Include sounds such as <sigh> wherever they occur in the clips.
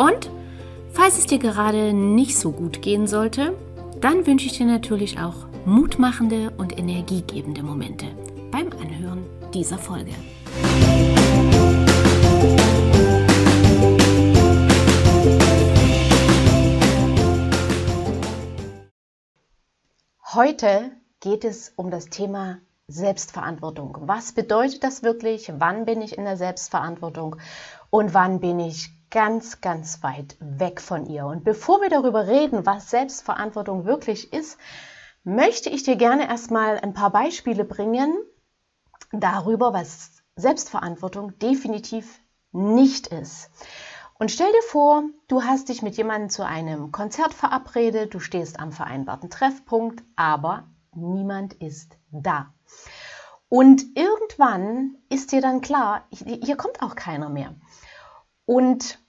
und falls es dir gerade nicht so gut gehen sollte, dann wünsche ich dir natürlich auch mutmachende und energiegebende Momente beim Anhören dieser Folge. Heute geht es um das Thema Selbstverantwortung. Was bedeutet das wirklich? Wann bin ich in der Selbstverantwortung? Und wann bin ich ganz, ganz weit weg von ihr. Und bevor wir darüber reden, was Selbstverantwortung wirklich ist, möchte ich dir gerne erstmal ein paar Beispiele bringen darüber, was Selbstverantwortung definitiv nicht ist. Und stell dir vor, du hast dich mit jemandem zu einem Konzert verabredet, du stehst am vereinbarten Treffpunkt, aber niemand ist da. Und irgendwann ist dir dann klar, hier kommt auch keiner mehr. Und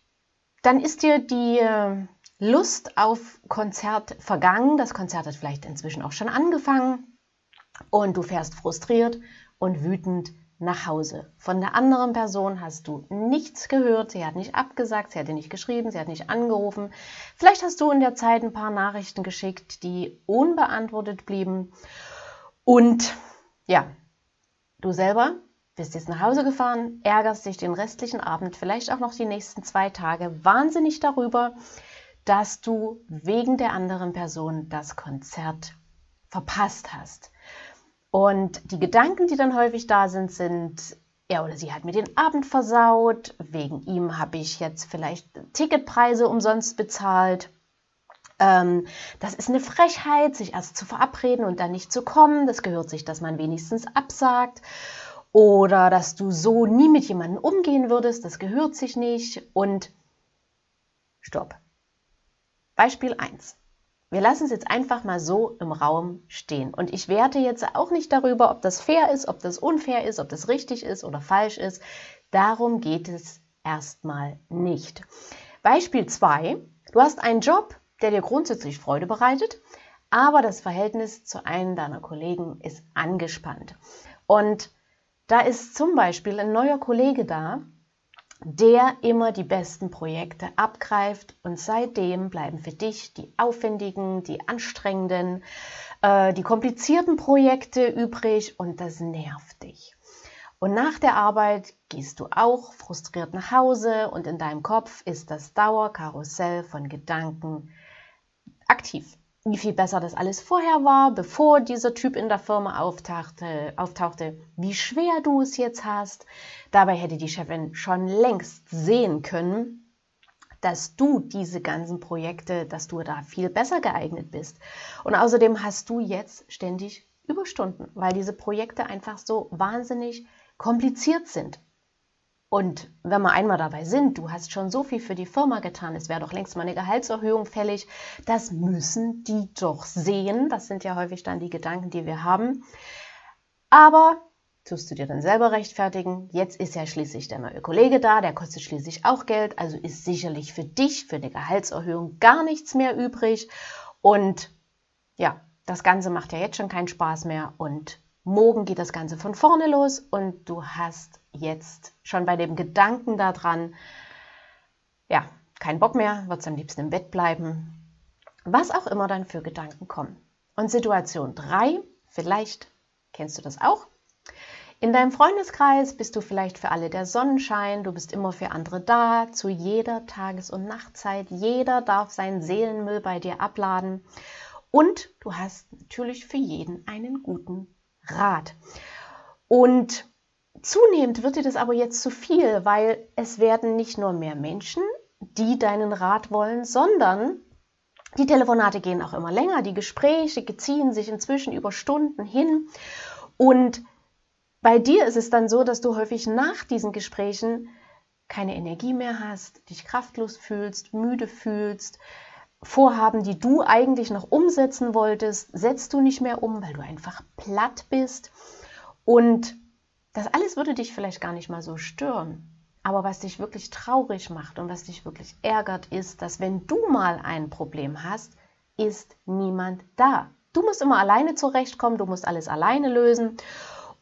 dann ist dir die äh, Lust auf Konzert vergangen. Das Konzert hat vielleicht inzwischen auch schon angefangen. Und du fährst frustriert und wütend nach Hause. Von der anderen Person hast du nichts gehört. Sie hat nicht abgesagt, sie hat dir nicht geschrieben, sie hat nicht angerufen. Vielleicht hast du in der Zeit ein paar Nachrichten geschickt, die unbeantwortet blieben. Und ja, du selber bist jetzt nach Hause gefahren, ärgerst dich den restlichen Abend, vielleicht auch noch die nächsten zwei Tage wahnsinnig darüber, dass du wegen der anderen Person das Konzert verpasst hast. Und die Gedanken, die dann häufig da sind, sind, er oder sie hat mir den Abend versaut, wegen ihm habe ich jetzt vielleicht Ticketpreise umsonst bezahlt. Ähm, das ist eine Frechheit, sich erst zu verabreden und dann nicht zu kommen. Das gehört sich, dass man wenigstens absagt oder dass du so nie mit jemandem umgehen würdest, das gehört sich nicht und stopp. Beispiel 1. Wir lassen es jetzt einfach mal so im Raum stehen. Und ich werte jetzt auch nicht darüber, ob das fair ist, ob das unfair ist, ob das richtig ist oder falsch ist. Darum geht es erstmal nicht. Beispiel 2. Du hast einen Job, der dir grundsätzlich Freude bereitet, aber das Verhältnis zu einem deiner Kollegen ist angespannt. Und da ist zum Beispiel ein neuer Kollege da, der immer die besten Projekte abgreift und seitdem bleiben für dich die aufwendigen, die anstrengenden, äh, die komplizierten Projekte übrig und das nervt dich. Und nach der Arbeit gehst du auch frustriert nach Hause und in deinem Kopf ist das Dauerkarussell von Gedanken aktiv wie viel besser das alles vorher war, bevor dieser Typ in der Firma auftauchte, auftauchte, wie schwer du es jetzt hast. Dabei hätte die Chefin schon längst sehen können, dass du diese ganzen Projekte, dass du da viel besser geeignet bist. Und außerdem hast du jetzt ständig Überstunden, weil diese Projekte einfach so wahnsinnig kompliziert sind. Und wenn wir einmal dabei sind, du hast schon so viel für die Firma getan, es wäre doch längst mal eine Gehaltserhöhung fällig, das müssen die doch sehen. Das sind ja häufig dann die Gedanken, die wir haben. Aber tust du dir dann selber rechtfertigen, jetzt ist ja schließlich der neue Kollege da, der kostet schließlich auch Geld, also ist sicherlich für dich, für eine Gehaltserhöhung gar nichts mehr übrig. Und ja, das Ganze macht ja jetzt schon keinen Spaß mehr und morgen geht das Ganze von vorne los und du hast jetzt schon bei dem Gedanken daran, ja, kein Bock mehr, wird am liebsten im Bett bleiben. Was auch immer dann für Gedanken kommen. Und Situation 3, vielleicht kennst du das auch. In deinem Freundeskreis bist du vielleicht für alle der Sonnenschein, du bist immer für andere da, zu jeder Tages- und Nachtzeit. Jeder darf seinen Seelenmüll bei dir abladen. Und du hast natürlich für jeden einen guten Rat. Und Zunehmend wird dir das aber jetzt zu viel, weil es werden nicht nur mehr Menschen, die deinen Rat wollen, sondern die Telefonate gehen auch immer länger, die Gespräche ziehen sich inzwischen über Stunden hin und bei dir ist es dann so, dass du häufig nach diesen Gesprächen keine Energie mehr hast, dich kraftlos fühlst, müde fühlst, Vorhaben, die du eigentlich noch umsetzen wolltest, setzt du nicht mehr um, weil du einfach platt bist. Und das alles würde dich vielleicht gar nicht mal so stören. Aber was dich wirklich traurig macht und was dich wirklich ärgert, ist, dass wenn du mal ein Problem hast, ist niemand da. Du musst immer alleine zurechtkommen, du musst alles alleine lösen.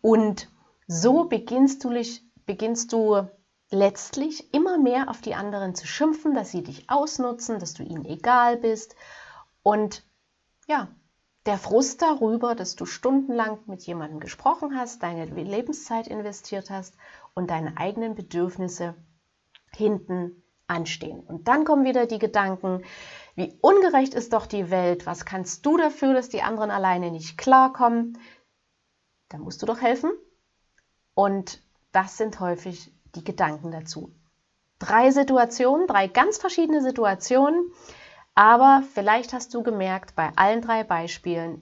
Und so beginnst du, beginnst du letztlich immer mehr auf die anderen zu schimpfen, dass sie dich ausnutzen, dass du ihnen egal bist. Und ja, der Frust darüber, dass du stundenlang mit jemandem gesprochen hast, deine Lebenszeit investiert hast und deine eigenen Bedürfnisse hinten anstehen. Und dann kommen wieder die Gedanken, wie ungerecht ist doch die Welt, was kannst du dafür, dass die anderen alleine nicht klarkommen? Da musst du doch helfen. Und das sind häufig die Gedanken dazu. Drei Situationen, drei ganz verschiedene Situationen, aber vielleicht hast du gemerkt, bei allen drei Beispielen,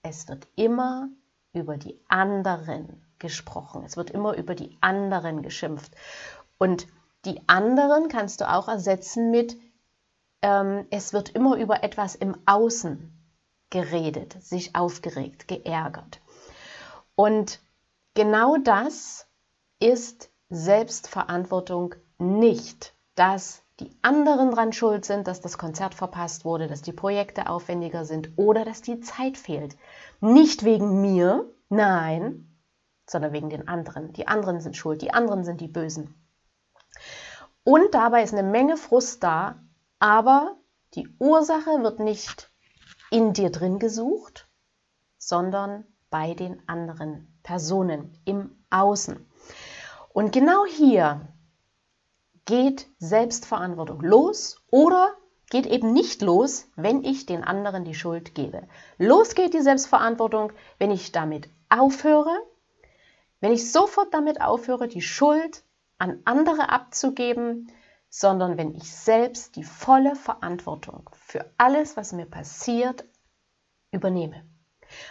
es wird immer über die anderen gesprochen. Es wird immer über die anderen geschimpft. Und die anderen kannst du auch ersetzen mit, ähm, es wird immer über etwas im Außen geredet, sich aufgeregt, geärgert. Und genau das ist Selbstverantwortung nicht, dass die anderen dran schuld sind, dass das Konzert verpasst wurde, dass die Projekte aufwendiger sind oder dass die Zeit fehlt. Nicht wegen mir, nein, sondern wegen den anderen. Die anderen sind schuld, die anderen sind die Bösen. Und dabei ist eine Menge Frust da, aber die Ursache wird nicht in dir drin gesucht, sondern bei den anderen Personen im Außen. Und genau hier geht Selbstverantwortung los oder geht eben nicht los, wenn ich den anderen die Schuld gebe. Los geht die Selbstverantwortung, wenn ich damit aufhöre, wenn ich sofort damit aufhöre, die Schuld an andere abzugeben, sondern wenn ich selbst die volle Verantwortung für alles, was mir passiert, übernehme.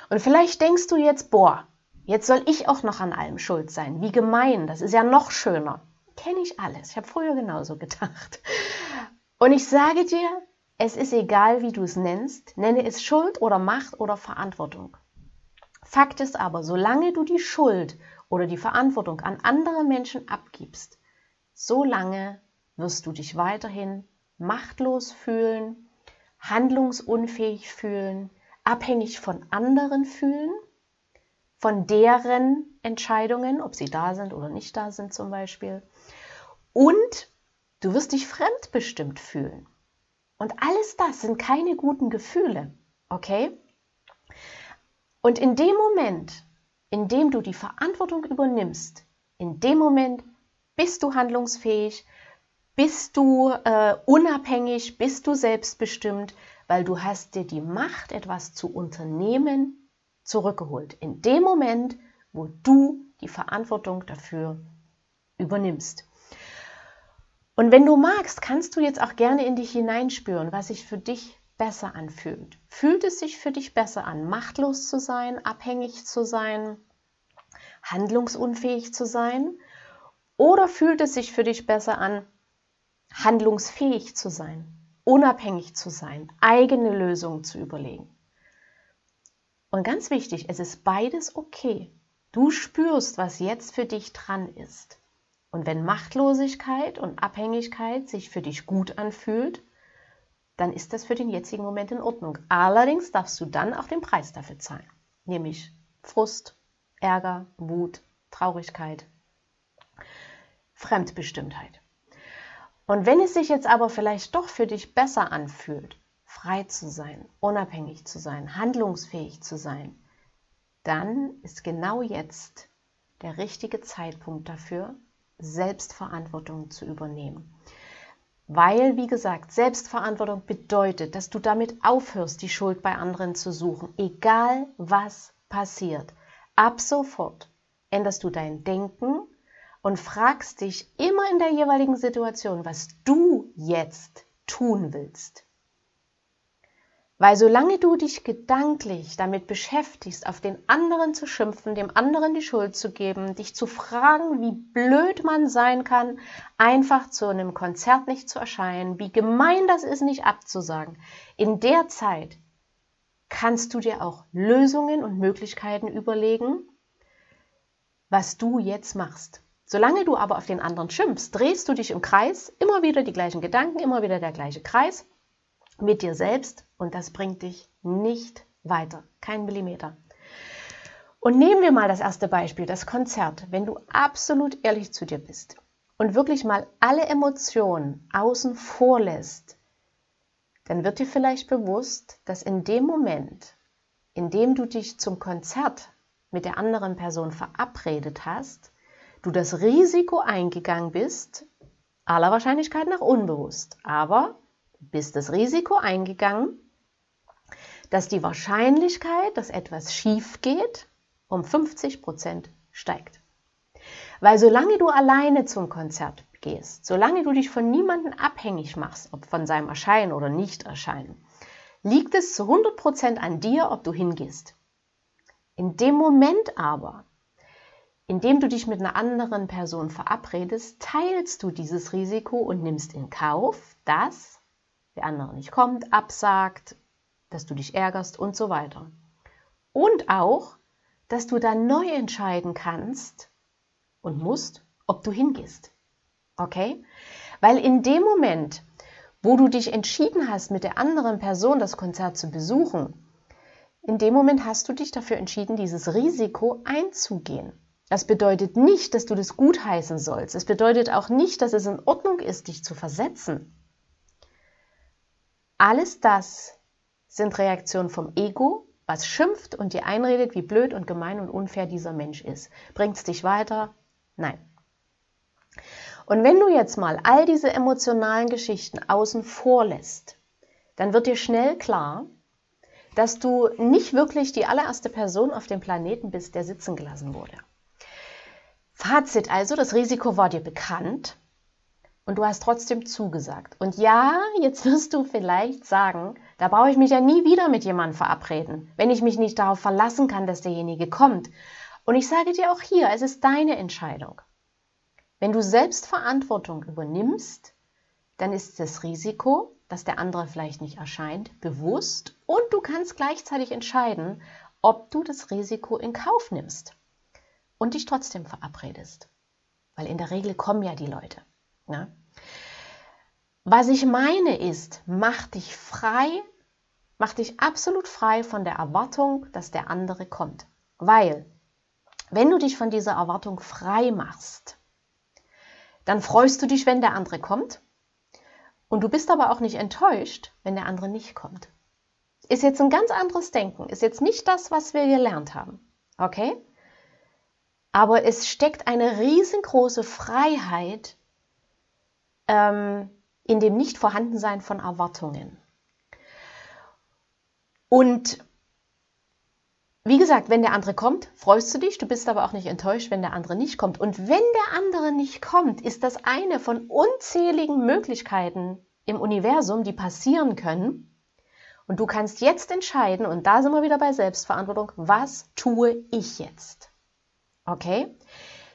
Und vielleicht denkst du jetzt, boah, Jetzt soll ich auch noch an allem schuld sein. Wie gemein, das ist ja noch schöner. Kenne ich alles. Ich habe früher genauso gedacht. Und ich sage dir, es ist egal, wie du es nennst, nenne es Schuld oder Macht oder Verantwortung. Fakt ist aber, solange du die Schuld oder die Verantwortung an andere Menschen abgibst, solange wirst du dich weiterhin machtlos fühlen, handlungsunfähig fühlen, abhängig von anderen fühlen von deren Entscheidungen, ob sie da sind oder nicht da sind zum Beispiel. Und du wirst dich fremdbestimmt fühlen. Und alles das sind keine guten Gefühle, okay? Und in dem Moment, in dem du die Verantwortung übernimmst, in dem Moment bist du handlungsfähig, bist du äh, unabhängig, bist du selbstbestimmt, weil du hast dir die Macht, etwas zu unternehmen, zurückgeholt. In dem Moment, wo du die Verantwortung dafür übernimmst. Und wenn du magst, kannst du jetzt auch gerne in dich hineinspüren, was sich für dich besser anfühlt. Fühlt es sich für dich besser an, machtlos zu sein, abhängig zu sein, handlungsunfähig zu sein? Oder fühlt es sich für dich besser an, handlungsfähig zu sein, unabhängig zu sein, eigene Lösungen zu überlegen? Und ganz wichtig, es ist beides okay. Du spürst, was jetzt für dich dran ist. Und wenn Machtlosigkeit und Abhängigkeit sich für dich gut anfühlt, dann ist das für den jetzigen Moment in Ordnung. Allerdings darfst du dann auch den Preis dafür zahlen, nämlich Frust, Ärger, Wut, Traurigkeit, Fremdbestimmtheit. Und wenn es sich jetzt aber vielleicht doch für dich besser anfühlt, frei zu sein, unabhängig zu sein, handlungsfähig zu sein, dann ist genau jetzt der richtige Zeitpunkt dafür, Selbstverantwortung zu übernehmen. Weil, wie gesagt, Selbstverantwortung bedeutet, dass du damit aufhörst, die Schuld bei anderen zu suchen, egal was passiert. Ab sofort änderst du dein Denken und fragst dich immer in der jeweiligen Situation, was du jetzt tun willst. Weil solange du dich gedanklich damit beschäftigst, auf den anderen zu schimpfen, dem anderen die Schuld zu geben, dich zu fragen, wie blöd man sein kann, einfach zu einem Konzert nicht zu erscheinen, wie gemein das ist, nicht abzusagen, in der Zeit kannst du dir auch Lösungen und Möglichkeiten überlegen, was du jetzt machst. Solange du aber auf den anderen schimpfst, drehst du dich im Kreis, immer wieder die gleichen Gedanken, immer wieder der gleiche Kreis mit dir selbst und das bringt dich nicht weiter, kein Millimeter. Und nehmen wir mal das erste Beispiel, das Konzert. Wenn du absolut ehrlich zu dir bist und wirklich mal alle Emotionen außen vor lässt, dann wird dir vielleicht bewusst, dass in dem Moment, in dem du dich zum Konzert mit der anderen Person verabredet hast, du das Risiko eingegangen bist, aller Wahrscheinlichkeit nach unbewusst, aber bist das Risiko eingegangen, dass die Wahrscheinlichkeit, dass etwas schief geht, um 50 Prozent steigt. Weil solange du alleine zum Konzert gehst, solange du dich von niemandem abhängig machst, ob von seinem Erscheinen oder Nicht-Erscheinen, liegt es zu 100 Prozent an dir, ob du hingehst. In dem Moment aber, in dem du dich mit einer anderen Person verabredest, teilst du dieses Risiko und nimmst in Kauf, dass der andere nicht kommt, absagt, dass du dich ärgerst und so weiter. Und auch, dass du dann neu entscheiden kannst und musst, ob du hingehst. Okay? Weil in dem Moment, wo du dich entschieden hast, mit der anderen Person das Konzert zu besuchen, in dem Moment hast du dich dafür entschieden, dieses Risiko einzugehen. Das bedeutet nicht, dass du das gutheißen sollst. Es bedeutet auch nicht, dass es in Ordnung ist, dich zu versetzen. Alles das sind Reaktionen vom Ego, was schimpft und dir einredet, wie blöd und gemein und unfair dieser Mensch ist. Bringt es dich weiter? Nein. Und wenn du jetzt mal all diese emotionalen Geschichten außen vor lässt, dann wird dir schnell klar, dass du nicht wirklich die allererste Person auf dem Planeten bist, der sitzen gelassen wurde. Fazit also, das Risiko war dir bekannt, und du hast trotzdem zugesagt. Und ja, jetzt wirst du vielleicht sagen, da brauche ich mich ja nie wieder mit jemandem verabreden, wenn ich mich nicht darauf verlassen kann, dass derjenige kommt. Und ich sage dir auch hier, es ist deine Entscheidung. Wenn du selbst Verantwortung übernimmst, dann ist das Risiko, dass der andere vielleicht nicht erscheint, bewusst und du kannst gleichzeitig entscheiden, ob du das Risiko in Kauf nimmst und dich trotzdem verabredest. Weil in der Regel kommen ja die Leute. Ne? Was ich meine ist, mach dich frei, mach dich absolut frei von der Erwartung, dass der andere kommt. Weil, wenn du dich von dieser Erwartung frei machst, dann freust du dich, wenn der andere kommt. Und du bist aber auch nicht enttäuscht, wenn der andere nicht kommt. Ist jetzt ein ganz anderes Denken, ist jetzt nicht das, was wir gelernt haben. Okay? Aber es steckt eine riesengroße Freiheit ähm, in dem Nichtvorhandensein von Erwartungen. Und wie gesagt, wenn der andere kommt, freust du dich, du bist aber auch nicht enttäuscht, wenn der andere nicht kommt. Und wenn der andere nicht kommt, ist das eine von unzähligen Möglichkeiten im Universum, die passieren können. Und du kannst jetzt entscheiden, und da sind wir wieder bei Selbstverantwortung, was tue ich jetzt? Okay?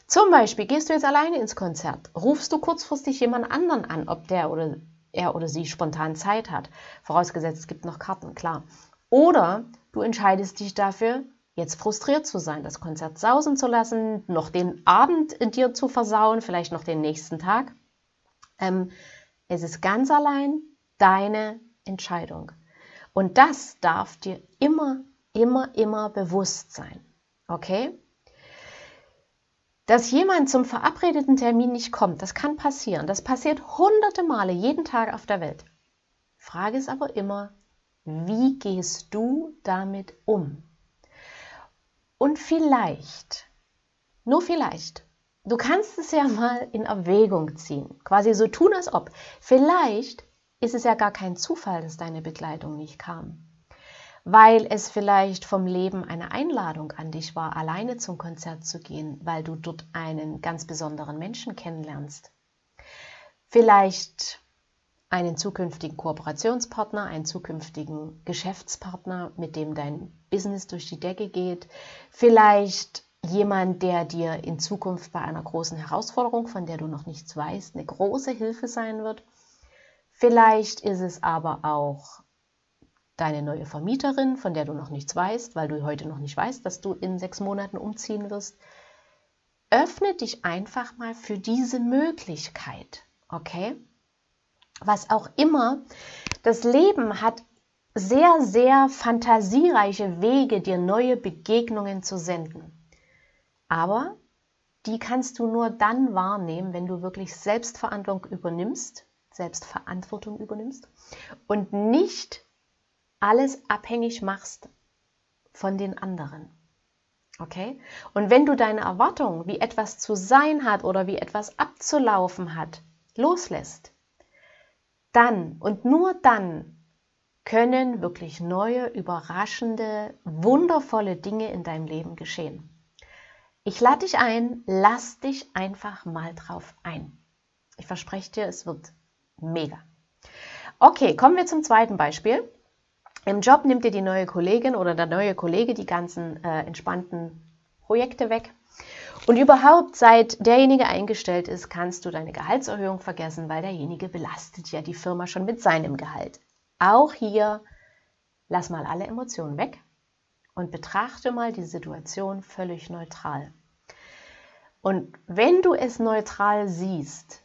Zum Beispiel gehst du jetzt alleine ins Konzert, rufst du kurzfristig jemand anderen an, ob der oder er oder sie spontan Zeit hat. Vorausgesetzt, es gibt noch Karten, klar. Oder du entscheidest dich dafür, jetzt frustriert zu sein, das Konzert sausen zu lassen, noch den Abend in dir zu versauen, vielleicht noch den nächsten Tag. Ähm, es ist ganz allein deine Entscheidung. Und das darf dir immer, immer, immer bewusst sein. Okay? Dass jemand zum verabredeten Termin nicht kommt, das kann passieren. Das passiert hunderte Male jeden Tag auf der Welt. Frage ist aber immer, wie gehst du damit um? Und vielleicht, nur vielleicht, du kannst es ja mal in Erwägung ziehen, quasi so tun, als ob. Vielleicht ist es ja gar kein Zufall, dass deine Begleitung nicht kam weil es vielleicht vom Leben eine Einladung an dich war, alleine zum Konzert zu gehen, weil du dort einen ganz besonderen Menschen kennenlernst. Vielleicht einen zukünftigen Kooperationspartner, einen zukünftigen Geschäftspartner, mit dem dein Business durch die Decke geht. Vielleicht jemand, der dir in Zukunft bei einer großen Herausforderung, von der du noch nichts weißt, eine große Hilfe sein wird. Vielleicht ist es aber auch deine neue Vermieterin, von der du noch nichts weißt, weil du heute noch nicht weißt, dass du in sechs Monaten umziehen wirst. Öffne dich einfach mal für diese Möglichkeit, okay? was auch immer. Das Leben hat sehr, sehr fantasiereiche Wege, dir neue Begegnungen zu senden. Aber die kannst du nur dann wahrnehmen, wenn du wirklich Selbstverantwortung übernimmst, Selbstverantwortung übernimmst und nicht alles abhängig machst von den anderen. Okay? Und wenn du deine Erwartung, wie etwas zu sein hat oder wie etwas abzulaufen hat, loslässt, dann und nur dann können wirklich neue, überraschende, wundervolle Dinge in deinem Leben geschehen. Ich lade dich ein, lass dich einfach mal drauf ein. Ich verspreche dir, es wird mega. Okay, kommen wir zum zweiten Beispiel. Im Job nimmt dir die neue Kollegin oder der neue Kollege die ganzen äh, entspannten Projekte weg und überhaupt, seit derjenige eingestellt ist, kannst du deine Gehaltserhöhung vergessen, weil derjenige belastet ja die Firma schon mit seinem Gehalt. Auch hier lass mal alle Emotionen weg und betrachte mal die Situation völlig neutral. Und wenn du es neutral siehst,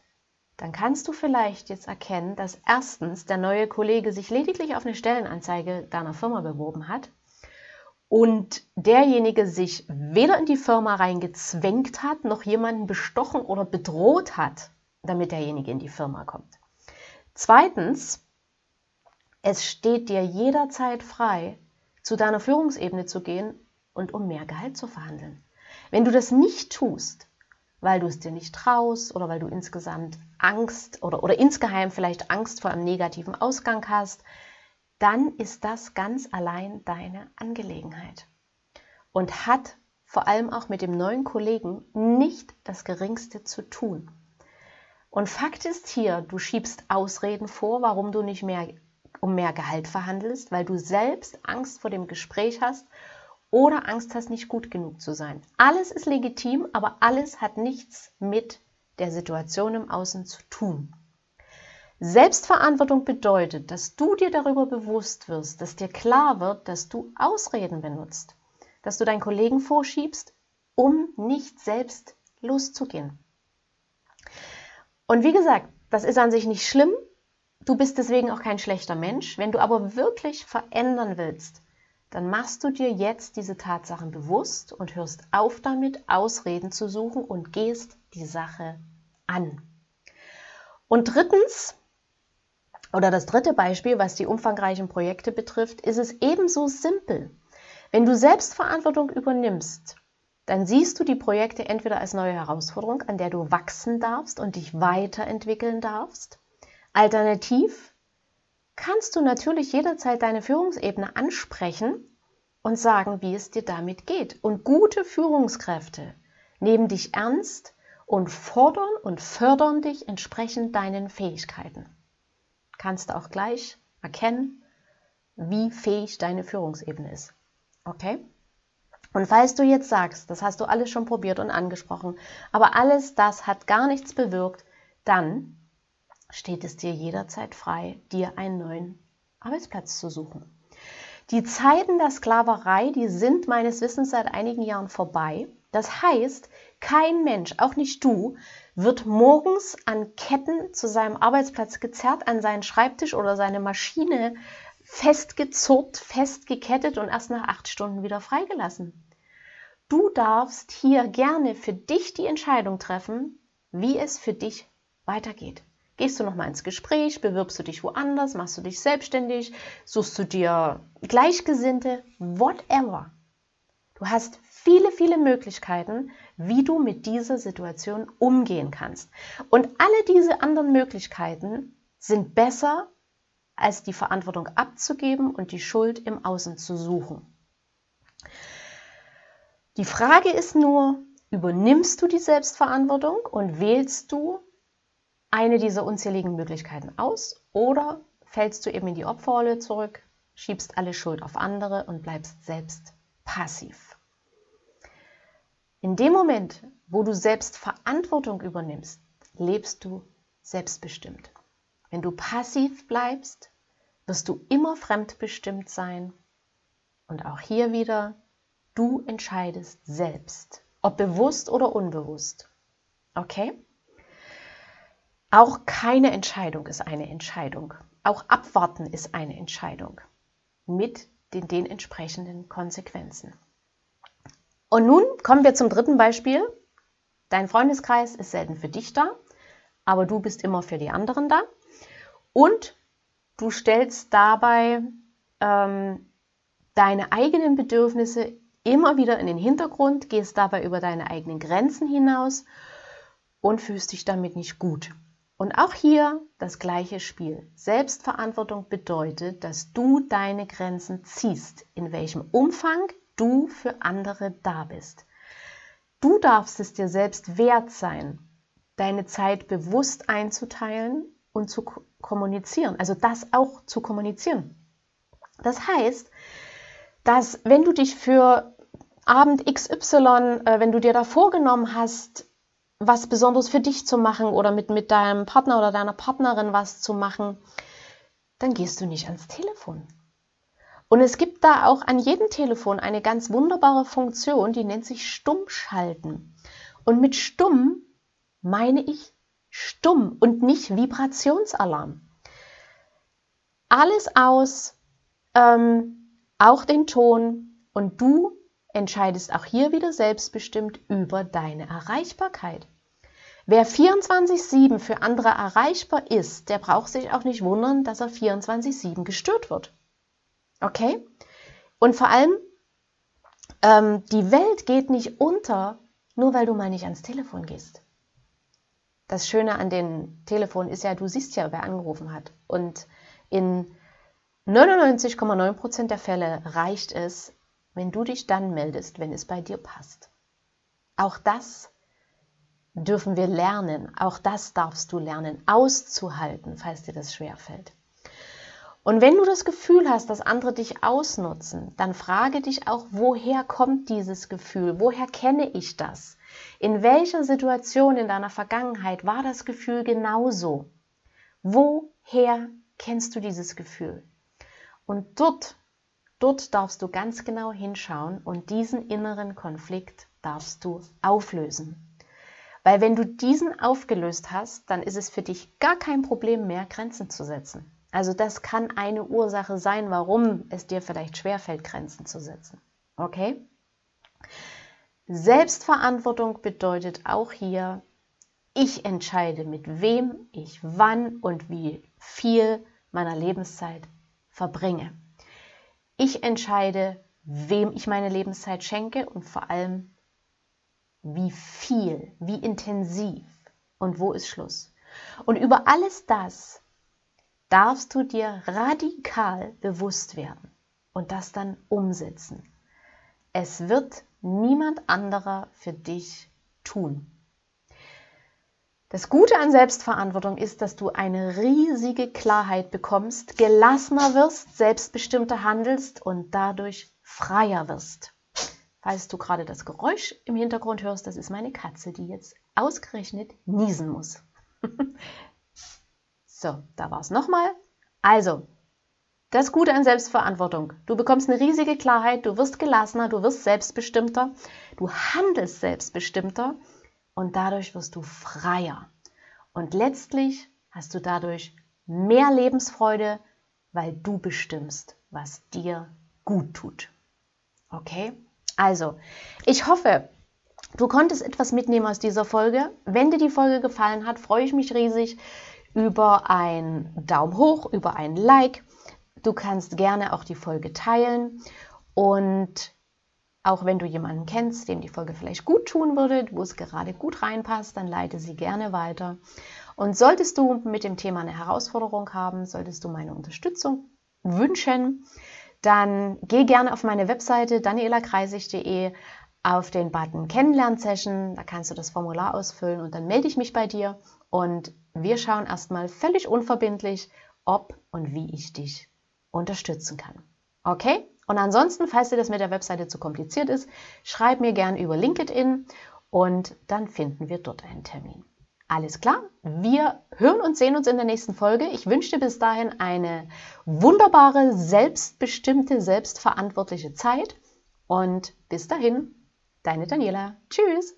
dann kannst du vielleicht jetzt erkennen, dass erstens der neue Kollege sich lediglich auf eine Stellenanzeige deiner Firma beworben hat und derjenige sich weder in die Firma reingezwängt hat, noch jemanden bestochen oder bedroht hat, damit derjenige in die Firma kommt. Zweitens, es steht dir jederzeit frei, zu deiner Führungsebene zu gehen und um mehr Gehalt zu verhandeln. Wenn du das nicht tust, weil du es dir nicht traust oder weil du insgesamt Angst oder, oder insgeheim vielleicht Angst vor einem negativen Ausgang hast, dann ist das ganz allein deine Angelegenheit und hat vor allem auch mit dem neuen Kollegen nicht das geringste zu tun. Und Fakt ist hier, du schiebst Ausreden vor, warum du nicht mehr um mehr Gehalt verhandelst, weil du selbst Angst vor dem Gespräch hast oder Angst hast, nicht gut genug zu sein. Alles ist legitim, aber alles hat nichts mit der Situation im Außen zu tun. Selbstverantwortung bedeutet, dass du dir darüber bewusst wirst, dass dir klar wird, dass du Ausreden benutzt, dass du deinen Kollegen vorschiebst, um nicht selbst loszugehen. Und wie gesagt, das ist an sich nicht schlimm. Du bist deswegen auch kein schlechter Mensch. Wenn du aber wirklich verändern willst, dann machst du dir jetzt diese Tatsachen bewusst und hörst auf damit, Ausreden zu suchen und gehst die Sache an. Und drittens, oder das dritte Beispiel, was die umfangreichen Projekte betrifft, ist es ebenso simpel. Wenn du Selbstverantwortung übernimmst, dann siehst du die Projekte entweder als neue Herausforderung, an der du wachsen darfst und dich weiterentwickeln darfst. Alternativ kannst du natürlich jederzeit deine Führungsebene ansprechen und sagen, wie es dir damit geht. Und gute Führungskräfte nehmen dich ernst und fordern und fördern dich entsprechend deinen Fähigkeiten kannst du auch gleich erkennen, wie fähig deine Führungsebene ist. Okay? Und falls du jetzt sagst, das hast du alles schon probiert und angesprochen, aber alles das hat gar nichts bewirkt, dann steht es dir jederzeit frei, dir einen neuen Arbeitsplatz zu suchen. Die Zeiten der Sklaverei, die sind meines Wissens seit einigen Jahren vorbei. Das heißt, kein Mensch, auch nicht du, wird morgens an Ketten zu seinem Arbeitsplatz gezerrt, an seinen Schreibtisch oder seine Maschine festgezurrt, festgekettet und erst nach acht Stunden wieder freigelassen. Du darfst hier gerne für dich die Entscheidung treffen, wie es für dich weitergeht. Gehst du nochmal ins Gespräch, bewirbst du dich woanders, machst du dich selbstständig, suchst du dir Gleichgesinnte, whatever. Du hast viele, viele Möglichkeiten, wie du mit dieser Situation umgehen kannst. Und alle diese anderen Möglichkeiten sind besser, als die Verantwortung abzugeben und die Schuld im Außen zu suchen. Die Frage ist nur, übernimmst du die Selbstverantwortung und wählst du eine dieser unzähligen Möglichkeiten aus oder fällst du eben in die Opferrolle zurück, schiebst alle Schuld auf andere und bleibst selbst passiv. In dem Moment, wo du selbst Verantwortung übernimmst, lebst du selbstbestimmt. Wenn du passiv bleibst, wirst du immer fremdbestimmt sein. Und auch hier wieder, du entscheidest selbst, ob bewusst oder unbewusst. Okay? Auch keine Entscheidung ist eine Entscheidung. Auch abwarten ist eine Entscheidung mit den, den entsprechenden Konsequenzen. Und nun kommen wir zum dritten Beispiel. Dein Freundeskreis ist selten für dich da, aber du bist immer für die anderen da. Und du stellst dabei ähm, deine eigenen Bedürfnisse immer wieder in den Hintergrund, gehst dabei über deine eigenen Grenzen hinaus und fühlst dich damit nicht gut. Und auch hier das gleiche Spiel. Selbstverantwortung bedeutet, dass du deine Grenzen ziehst, in welchem Umfang du für andere da bist. Du darfst es dir selbst wert sein, deine Zeit bewusst einzuteilen und zu kommunizieren, also das auch zu kommunizieren. Das heißt, dass wenn du dich für Abend XY, äh, wenn du dir da vorgenommen hast, was Besonderes für dich zu machen oder mit, mit deinem Partner oder deiner Partnerin was zu machen, dann gehst du nicht ans Telefon. Und es gibt da auch an jedem Telefon eine ganz wunderbare Funktion, die nennt sich Stummschalten. Und mit Stumm meine ich stumm und nicht Vibrationsalarm. Alles aus, ähm, auch den Ton und du entscheidest auch hier wieder selbstbestimmt über deine Erreichbarkeit. Wer 24-7 für andere erreichbar ist, der braucht sich auch nicht wundern, dass er 24-7 gestört wird. Okay? Und vor allem, ähm, die Welt geht nicht unter, nur weil du mal nicht ans Telefon gehst das Schöne an den Telefonen ist ja, du siehst ja, wer angerufen hat. Und in 99,9% der Fälle reicht es, wenn du dich dann meldest, wenn es bei dir passt. Auch das dürfen wir lernen. Auch das darfst du lernen, auszuhalten, falls dir das schwerfällt. Und wenn du das Gefühl hast, dass andere dich ausnutzen, dann frage dich auch, woher kommt dieses Gefühl? Woher kenne ich das? In welcher Situation in deiner Vergangenheit war das Gefühl genauso? Woher kennst du dieses Gefühl? Und dort, dort darfst du ganz genau hinschauen und diesen inneren Konflikt darfst du auflösen. Weil wenn du diesen aufgelöst hast, dann ist es für dich gar kein Problem mehr, Grenzen zu setzen. Also das kann eine Ursache sein, warum es dir vielleicht schwerfällt, Grenzen zu setzen. Okay? Selbstverantwortung bedeutet auch hier, ich entscheide, mit wem ich wann und wie viel meiner Lebenszeit verbringe. Ich entscheide, wem ich meine Lebenszeit schenke und vor allem, wie viel, wie intensiv und wo ist Schluss. Und über alles das darfst du dir radikal bewusst werden und das dann umsetzen. Es wird niemand anderer für dich tun. Das Gute an Selbstverantwortung ist, dass du eine riesige Klarheit bekommst, gelassener wirst, selbstbestimmter handelst und dadurch freier wirst. Falls du gerade das Geräusch im Hintergrund hörst, das ist meine Katze, die jetzt ausgerechnet niesen muss. <laughs> so, da war es nochmal. Also, das Gute an Selbstverantwortung. Du bekommst eine riesige Klarheit, du wirst gelassener, du wirst selbstbestimmter, du handelst selbstbestimmter und dadurch wirst du freier. Und letztlich hast du dadurch mehr Lebensfreude, weil du bestimmst, was dir gut tut. Okay? Also, ich hoffe, du konntest etwas mitnehmen aus dieser Folge. Wenn dir die Folge gefallen hat, freue ich mich riesig über einen Daumen hoch, über ein Like Du kannst gerne auch die Folge teilen und auch wenn du jemanden kennst, dem die Folge vielleicht gut tun würde, wo es gerade gut reinpasst, dann leite sie gerne weiter. Und solltest du mit dem Thema eine Herausforderung haben, solltest du meine Unterstützung wünschen, dann geh gerne auf meine Webseite danielakreisig.de. auf den Button Kennenlern-Session. Da kannst du das Formular ausfüllen und dann melde ich mich bei dir und wir schauen erstmal völlig unverbindlich, ob und wie ich dich unterstützen kann. Okay? Und ansonsten, falls dir das mit der Webseite zu kompliziert ist, schreib mir gern über LinkedIn und dann finden wir dort einen Termin. Alles klar, wir hören und sehen uns in der nächsten Folge. Ich wünsche dir bis dahin eine wunderbare, selbstbestimmte, selbstverantwortliche Zeit und bis dahin, deine Daniela. Tschüss!